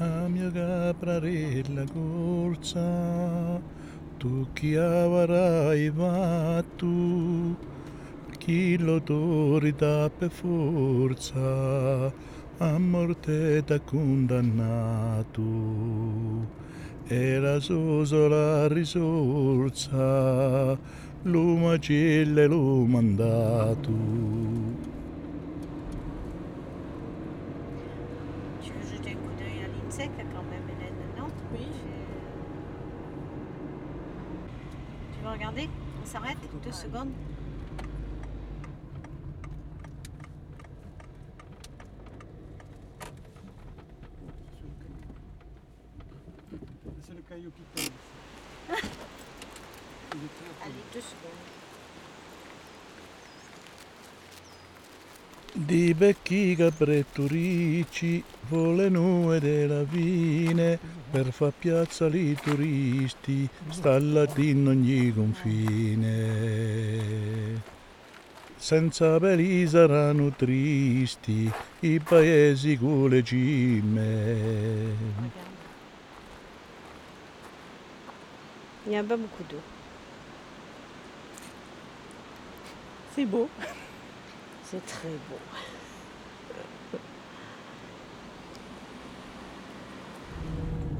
ಆಮ್ಯಗ ಪ್ರರೇಲ ಗೋರ್ಚ corsa, tu chi avrai vato, chi l'autorità per forza a morte t'ha condannato e la sua sola risorsa lo l'ho mandato Deux secondes C'est le caillou qui tombe. Il est très Allez, deux secondes. Di vecchi capretto ricci, volle nue della vine, per far piazza i turisti, stallati in ogni confine. Senza veli saranno tristi i paesi con le cime. Il n'y a pas beaucoup d'eau. C'est beau. C'est très beau.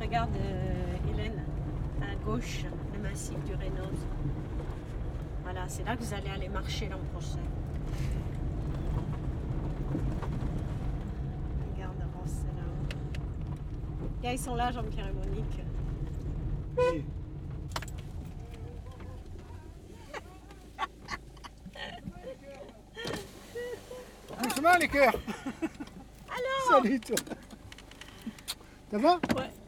Regarde, euh, Hélène, à gauche, le massif du Rénose. Voilà, c'est là que vous allez aller marcher l'an prochain. Regarde, c'est là. Yeah, ils sont là, Jean-Pierre et Monique. Oui. Doucement les cœurs Alors Salut toi Ça va? Ouais.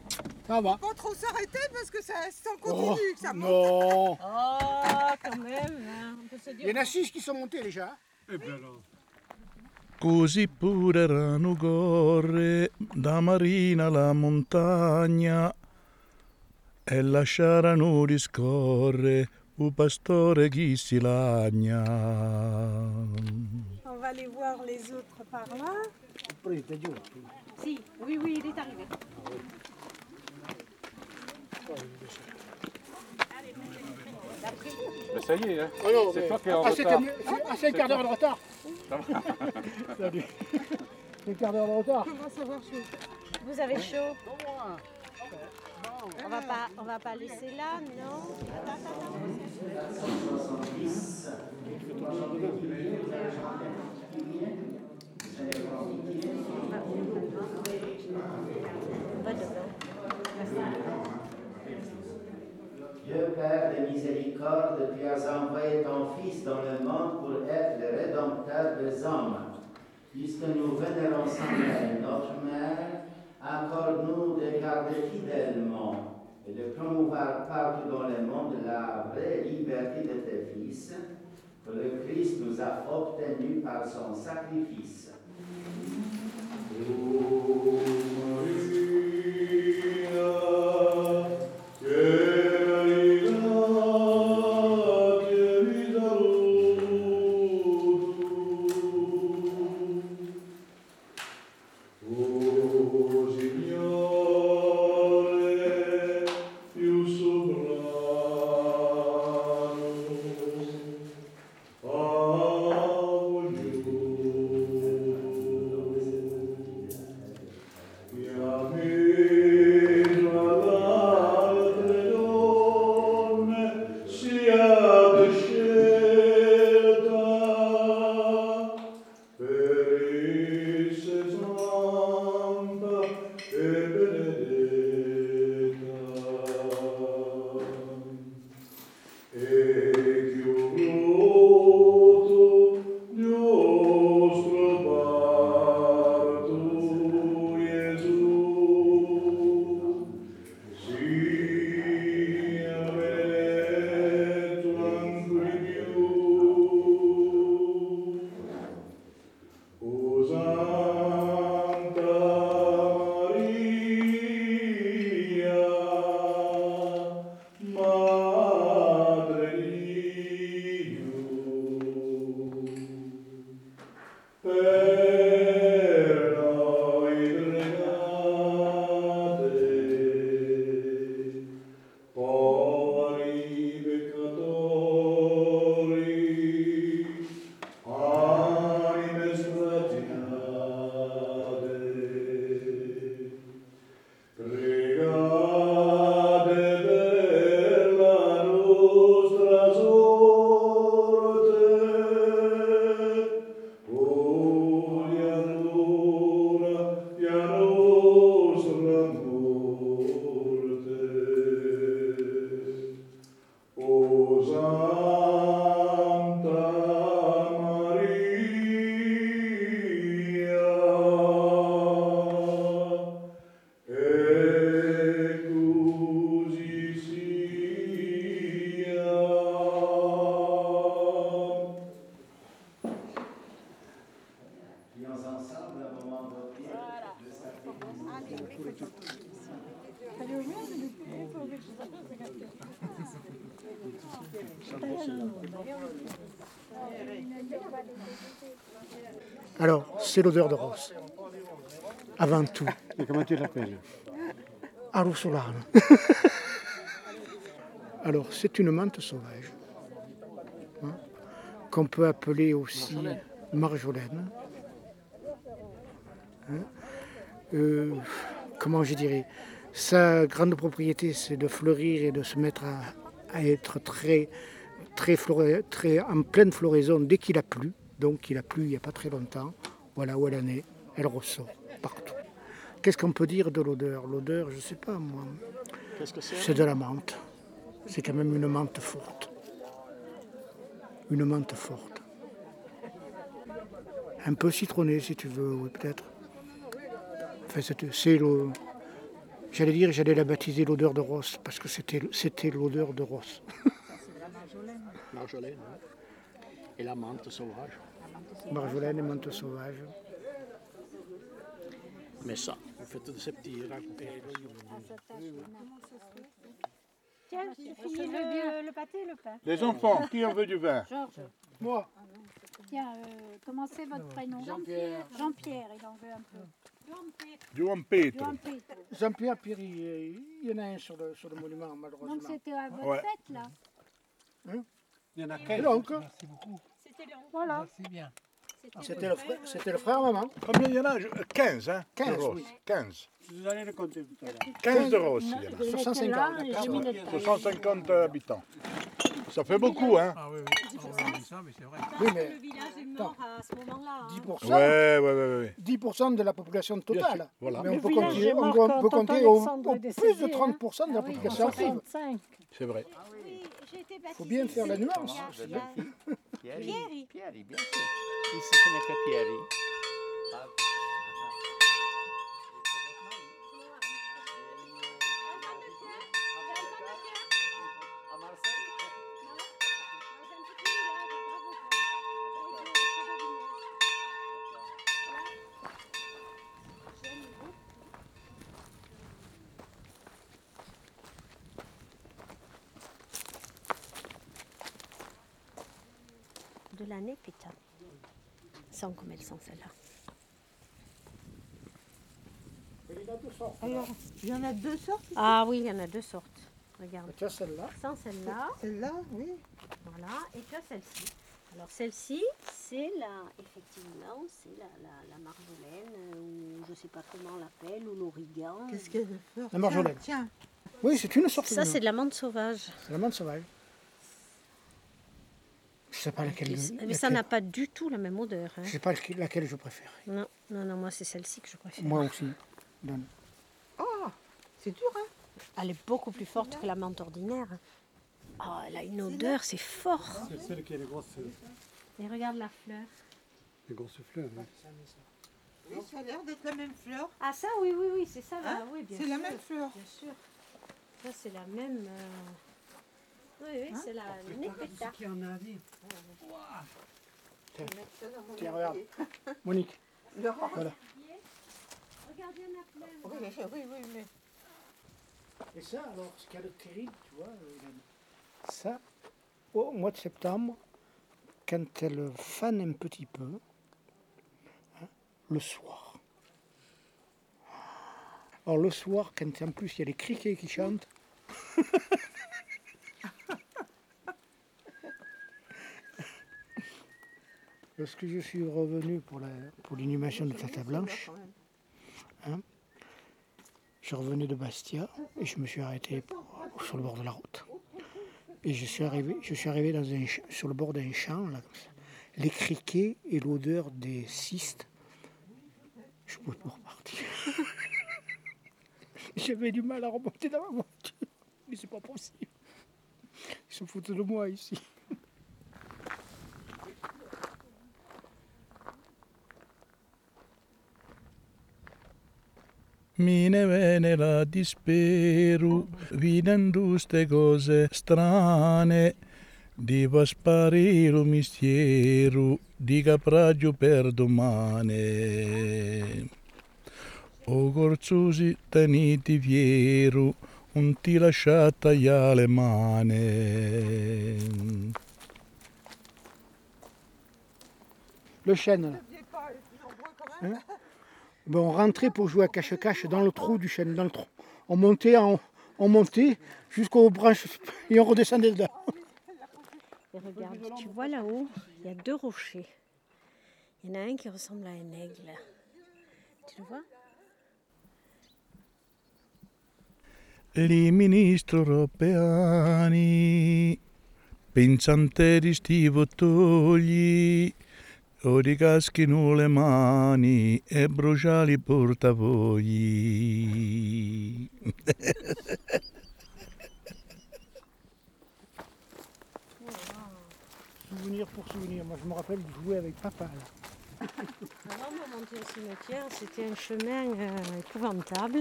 Ça va Pas trop s'arrêter parce que ça, ça Oh, continue, que ça monte. Non Oh, quand même, hein, on peut se Il y dire. en a six qui sont montés déjà. Eh Così pure erano corre da marina alla montagna e lasciarono discorre un pastore chi si lagna. On va aller voir les autres par là. Si, oui, oui, il est arrivé. Mais ça y est, hein. Ah non, C'est mais- toi qui es en ah, retard. c'est- ah, c'est un quart d'heure de retard. Salut. C'est un quart d'heure de retard. Comment ça va chaud Vous avez chaud? On va pas, on va pas laisser là, non? Attends, attends, attends. Va dedans. Dieu Père de miséricorde, tu as envoyé ton Fils dans le monde pour être le rédempteur des hommes. Puisque nous vénérons sa mère, notre mère, accorde-nous de garder fidèlement et de promouvoir partout dans le monde la vraie liberté de tes fils, que le Christ nous a obtenue par son sacrifice. Alors, c'est l'odeur de rose. Avant tout. Et comment tu l'appelles Arusolane. Alors, c'est une menthe sauvage, hein, qu'on peut appeler aussi marjolaine. Hein. Euh, comment je dirais Sa grande propriété, c'est de fleurir et de se mettre à, à être très, très en pleine floraison dès qu'il a plu. Donc, il a plu il n'y a pas très longtemps. Voilà où elle en est. Elle ressort partout. Qu'est-ce qu'on peut dire de l'odeur? L'odeur, je ne sais pas moi. Qu'est-ce que c'est? C'est de la menthe. C'est quand même une menthe forte. Une menthe forte. Un peu citronnée si tu veux, oui, peut-être. Enfin, c'est- le. J'allais dire, j'allais la baptiser l'odeur de Ross, parce que c'était c'était l'odeur de Ross. Marjolaine. hein. Et la menthe sauvage. Marjolaine et menthe sauvage. Mais ça, vous faites de ces petits raccourcis. Tiens, tu finis le, le pâté et le pain. Les enfants, qui en veut du vin? Georges, Moi, tiens, euh, comment c'est votre prénom? Jean-Pierre. Jean-Pierre, il en veut un peu. Du Wampetro. Jean-Pierre. Euh, il y en a un sur le, sur le monument, Donc malheureusement. c'était à votre Ouais. fête, là? Il y en a Et donc, C'était le Voilà. c'était le, frère- c'était le frère maman. Combien il y en a? Je- 15, hein 15, de roses. oui. 15. Vous allez le compter tout à l'heure. 15 de roses, il y en a. Sur 150. j'ai mis le Sur 150 habitants. Ça fait beaucoup, hein Oui, Oui, mais le village est mort à ce moment-là. hein. 10%, Ouais, ouais, ouais, ouais. 10% de la population totale. voilà. Mais on peut compter, on peut- au, plus de 30% de la Ah oui, population active. 65. C'est vrai. Oui, j'ai été baptisée. Faut bien faire la c'est- nuance. Pieri. Pieri, Pieri. Pieri. Pieri. Pieri. De l'année, putain. Sans comme elles sont celles-là. Alors, il y en a deux sortes. Ah oui, il y en a deux sortes. Regarde. Tu as celle-là? Sans celle-là, Celle-là, oui. voilà, et tu as celle-ci? Alors celle-ci, c'est la, effectivement, c'est la, la, la marjolaine, euh, ou je sais pas comment on l'appelle, ou l'origan. Qu'est-ce qu'elle veut faire? La marjolaine. Tiens, Oui, c'est une sorte Ça, de c'est de la menthe sauvage. C'est la menthe sauvage. Sais pas laquelle. Mais laquelle- ça n'a pas du tout la même odeur. hein. Je sais pas laquelle- je préfère. Non, non, non, moi c'est celle-ci que je préfère. Moi aussi. Donne. tiens. C'est dur, hein Elle est beaucoup plus forte que la menthe ordinaire. Oh, elle a une odeur, c'est fort. C'est celle qui a les grosses, Et regarde la fleur. les grosses fleurs. hein. Oui, ça a l'air d'être la même fleur. Ah ça, oui, oui, oui, c'est ça. Hein oui, C'est la même fleur. Bien sûr. Ça, c'est la même... euh, Oui, oui, c'est la népéta. Tiens, regarde. Monique. Laurent. Voilà. Regarde, il y en a plein. Oui, oui, oui, mais Et ça, alors, ce qu'il y a de terrible, tu vois, euh, ça, au mois de septembre, quand elle fane un petit peu, hein, le soir. Alors le soir, quand en plus il y a les criquets qui chantent, lorsque je suis revenu pour l'inhumation de Tata Blanche, hein, je revenais de Bastia et je me suis arrêté sur le bord de la route. Et je suis arrivé, dans un, sur le bord d'un champ, les criquets et l'odeur des cystes. Je pouvais pas repartir. J'avais du mal à remonter dans ma voiture. Mais c'est pas possible. Ils se foutent de moi ici. Mine vene la disperu, videndo ste cose strane, di va sparire lo mistero, di capraggio per domani. O gorzusi teniti vieru, non ti lasciata le mani. Le chêne, là. Ben, on rentrait pour jouer à cache-cache dans le trou du chêne, dans le trou. On montait, en- on montait jusqu'aux branches et on redescendait dedans. Et regarde, tu vois là-haut, il y a deux rochers. Il y en a un qui ressemble à un aigle. Tu le vois? Li ministri europeani, pensante di togli, o di caschino le mani e bruciali portavogli. Souvenir pour souvenir. Moi, je me rappelle de jouer avec papa, là. Avant de monter au cimetière, c'était un chemin euh, épouvantable.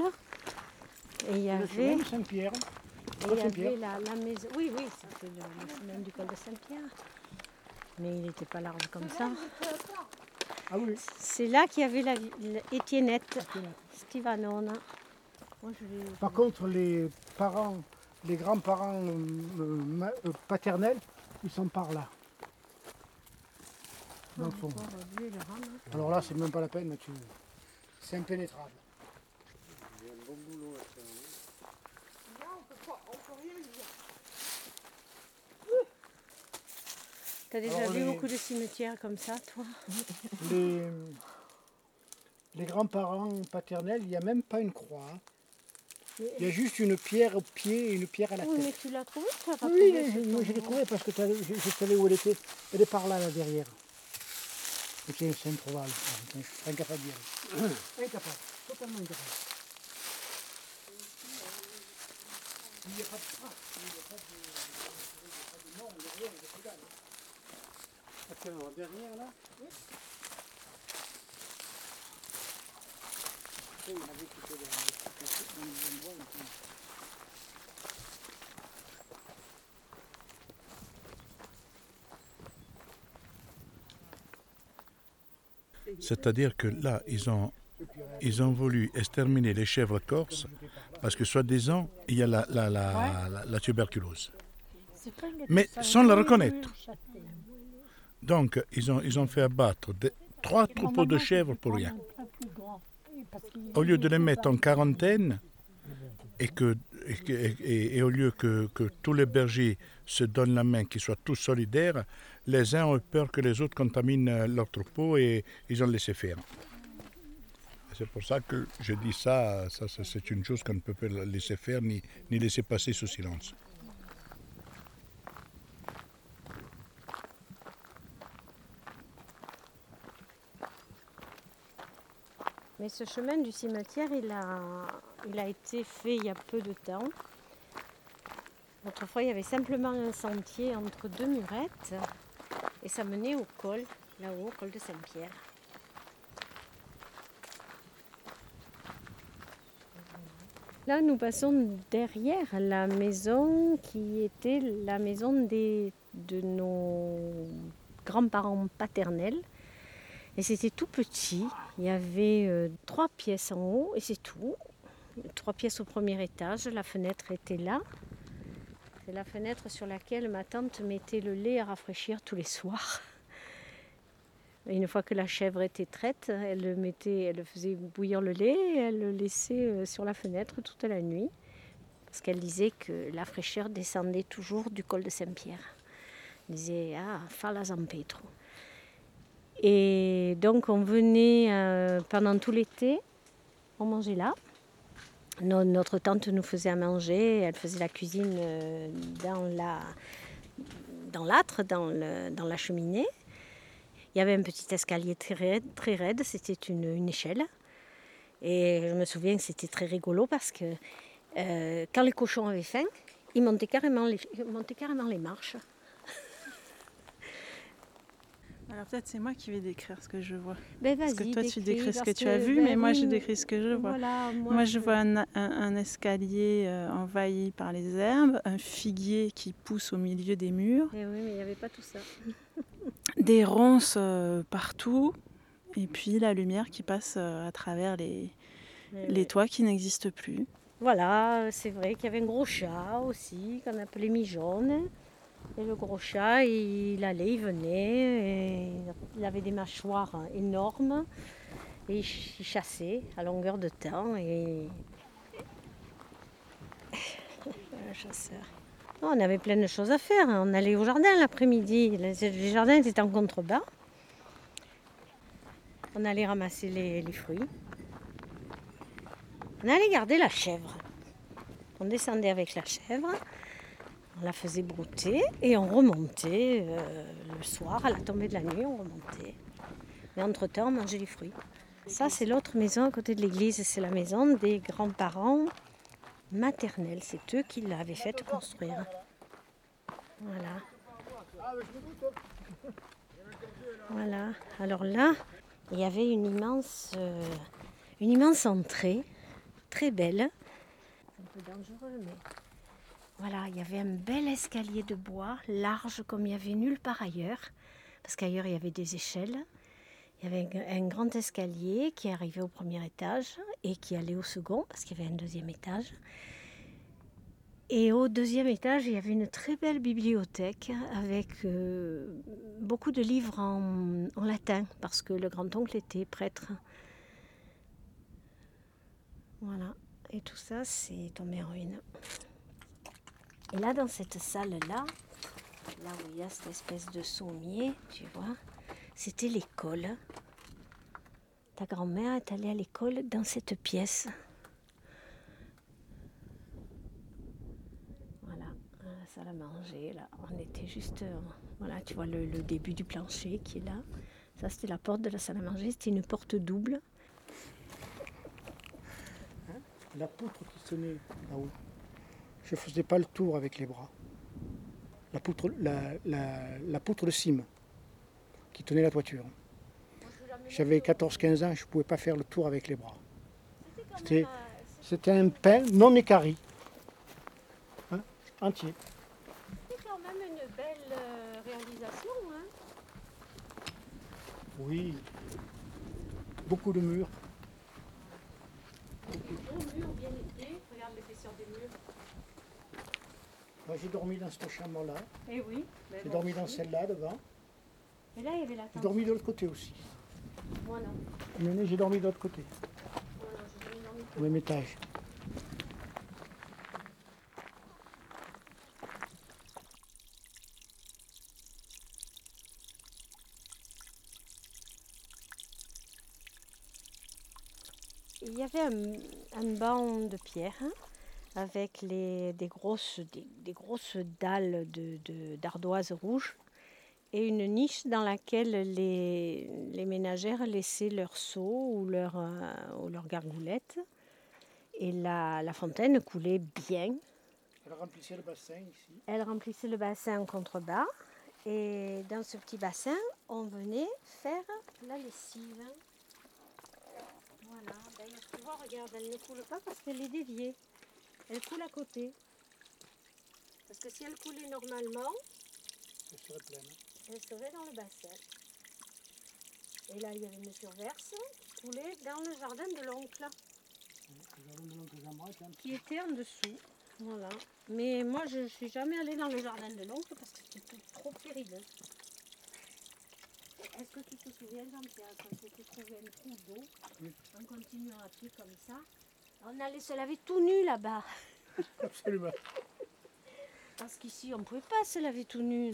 Et il y Le avait, chemin de Saint-Pierre. il y avait la, la maison. Oui, oui, c'était le, le chemin du col de Saint-Pierre. Mais il n'était pas large comme ça. Ah oui, C'est là qu'il y avait la, la Étiennette Stivanona. Moi, je l'ai- Par contre, les parents, les grands-parents euh, euh, paternels, ils sont par là. Dans le fond. Encore vu le rame. Alors là, c'est même pas la peine, tu... c'est impénétrable. T'as déjà Alors, vu les- beaucoup de cimetières comme ça, toi Les, les grands-parents paternels, il n'y a même pas une croix. hein. Il y a juste une pierre au pied et une pierre à la Oui, tête. mais tu l'as trouvé tu l'as pas Oui, trouvé, ce moi je l'ai trouvée parce que je, je savais où elle était. Elle est par là, là derrière. Et c'est improbable. Je suis incapable d'y aller. Incapable, totalement incapable. Il n'y a pas de trace, il n'y a pas de, il n'y a pas de nom, il n'y a rien, il n'y a que dalle. Derrière là. Oui, il avait dans- C'est-à-dire que là, ils ont, ils ont voulu exterminer les chèvres corses parce que soi-disant, il y a la, la, la, la- la tuberculose. Mais sans la reconnaître. Donc, ils ont, ils ont fait abattre des- trois troupeaux de chèvres pour rien. Au lieu de les mettre en quarantaine, et, que, et, que- et- et au lieu que, que tous les bergers se donnent la main, qu'ils soient tous solidaires, les uns ont eu peur que les autres contaminent euh, leur troupeau et ils ont laissé faire. C'est pour ça que je dis ça, ça, ça, c'est une chose qu'on ne peut pas laisser faire ni, ni laisser passer sous silence. Mais ce chemin du cimetière, il a, il a été fait il y a peu de temps. Autrefois, il y avait simplement un sentier entre deux murettes et ça menait au col, là-haut, au col de Saint-Pierre. Là, nous passons derrière la maison qui était la maison des, de nos grands-parents paternels. Et c'était tout petit. Il y avait euh, trois pièces en haut et c'est tout. Trois pièces au premier étage. La fenêtre était là. C'est la fenêtre sur laquelle ma tante mettait le lait à rafraîchir tous les soirs. Une fois que la chèvre était traite, elle le mettait, elle faisait bouillir le lait et elle le laissait euh, sur la fenêtre toute la nuit. Parce qu'elle disait que la fraîcheur descendait toujours du col de Saint-Pierre. Elle disait Ah, fala San. Et donc on venait euh, pendant tout l'été, on mangeait là. No- notre tante nous faisait à manger, elle faisait la cuisine euh, dans la dans l'âtre, dans, dans la cheminée. Il y avait un petit escalier très raide, très raide, c'était une, une échelle. Et je me souviens que c'était très rigolo parce que euh, quand les cochons avaient faim, ils montaient carrément les, ils montaient carrément les marches. Alors peut-être c'est moi qui vais décrire ce que je vois. Ben, Parce que toi tu décris, ce que tu as vu, ben mais moi je décris ce que je vois. Voilà, moi, Moi, je vois un, un- un escalier euh, envahi par les herbes, un figuier qui pousse au milieu des murs, Eh oui, mais il n'y avait pas tout ça. des ronces euh, partout, et puis la lumière qui passe euh, à travers les, Les toits qui n'existent plus. Voilà, c'est vrai qu'il y avait un gros chat aussi, qu'on appelait Mijaune. Et le gros chat, il allait, il venait, et il avait des mâchoires énormes. Et il ch- il chassait à longueur de temps. Et... un chasseur. On avait plein de choses à faire. hein. On allait au jardin l'après-midi. Les les jardins étaient en contrebas. On allait ramasser les, les fruits. On allait garder la chèvre. On descendait avec la chèvre, la faisait brouter et on remontait euh, le soir, à la tombée de la nuit, on remontait. Mais entre-temps, on mangeait les fruits. Ça, c'est l'autre maison à côté de l'église. C'est la maison des grands-parents maternels. C'est eux qui l'avaient fait construire. Voilà. Voilà. Alors là, il y avait une immense, euh, immense entrée, très belle. Un peu dangereux, mais voilà, il y avait un bel escalier de bois, large comme il y avait nulle part ailleurs, parce qu'ailleurs il y avait des échelles. Il y avait un, un grand escalier qui arrivait au premier étage et qui allait au second, parce qu'il y avait un deuxième étage. Et au deuxième étage, il y avait une très belle bibliothèque avec euh, beaucoup de livres en, en latin, parce que le grand-oncle était prêtre. Voilà. Et tout ça, c'est tombé en ruine. Et là, dans cette salle-là, là où il y a cette espèce de sommier, tu vois, c'était l'école. Ta grand-mère est allée à l'école dans cette pièce. Voilà, la salle à manger, là. On était juste. euh, voilà, tu vois le, début du plancher qui est là. Ça, c'était la porte de la salle à manger. C'était une porte double. La poutre qui tenait là-haut, je ne faisais pas le tour avec les bras. La poutre, la, la- la poutre de cime qui tenait la toiture. J'avais 14-15 ans, je ne pouvais pas faire le tour avec les bras. C'était, c'était un pain non écarri, hein, entier. C'est quand même une belle euh, réalisation. Hein Oui, beaucoup de murs. Beau mur bien. Regarde l'épaisseur des murs. Moi j'ai dormi dans cette chambre-là, Eh oui. j'ai dormi dans celle-là devant, Et là, il y avait la j'ai dormi de l'autre côté aussi. Moi non. J'ai dormi de l'autre côté, Moi non, au même étage. Il y avait un, un banc de pierre hein, avec les, des, grosses, des, des grosses dalles de- de- d'ardoise rouge et une niche dans laquelle les, les ménagères laissaient leurs seaux ou leurs euh, gargoulettes. Et la, la fontaine coulait bien. Elle remplissait le bassin ici. Elle remplissait le bassin en contrebas. Et dans ce petit bassin, on venait faire la lessive. Voilà, d'ailleurs, tu vois, regarde, elle ne coule pas parce qu'elle est déviée. Elle coule à côté. Parce que si elle coulait normalement, Elle serait pleine. elle serait dans le bassin. Et là, il y avait une surverse qui coulait dans le jardin de l'oncle, Le jardin de l'oncle hein. qui était en dessous. Voilà. Mais moi, je ne suis jamais allée dans le jardin de l'oncle parce que c'était trop périlleux. Est-ce que tu te souviens, Jean-Pierre, quand s'était trouvé un trou d'eau, Oui. en continuant à pied comme ça, on allait se laver tout nu là-bas. Absolument. Parce qu'ici, on ne pouvait pas se laver tout nu.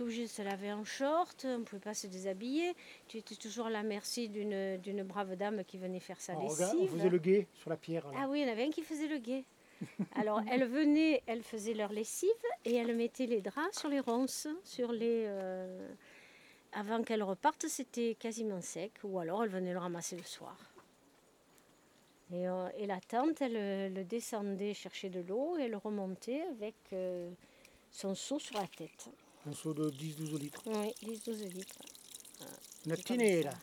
Obligé de se laver en short, on ne pouvait pas se déshabiller. Tu étais toujours à la merci d'une d'une brave dame qui venait faire sa On, lessive. on faisait le guet sur la pierre. là. Ah oui, il y en avait un qui faisait le guet. Alors, elle venait, elle faisait leur lessive et elle mettait les draps sur les ronces, sur les... euh, Avant qu'elle reparte, c'était quasiment sec, ou alors elle venait le ramasser le soir. Et, euh, et la tante, elle euh, le descendait chercher de l'eau et elle remontait avec euh, son seau sur la tête. Un seau de 10-12 litres. Oui, 10-12 litres. Une nez, ça. là.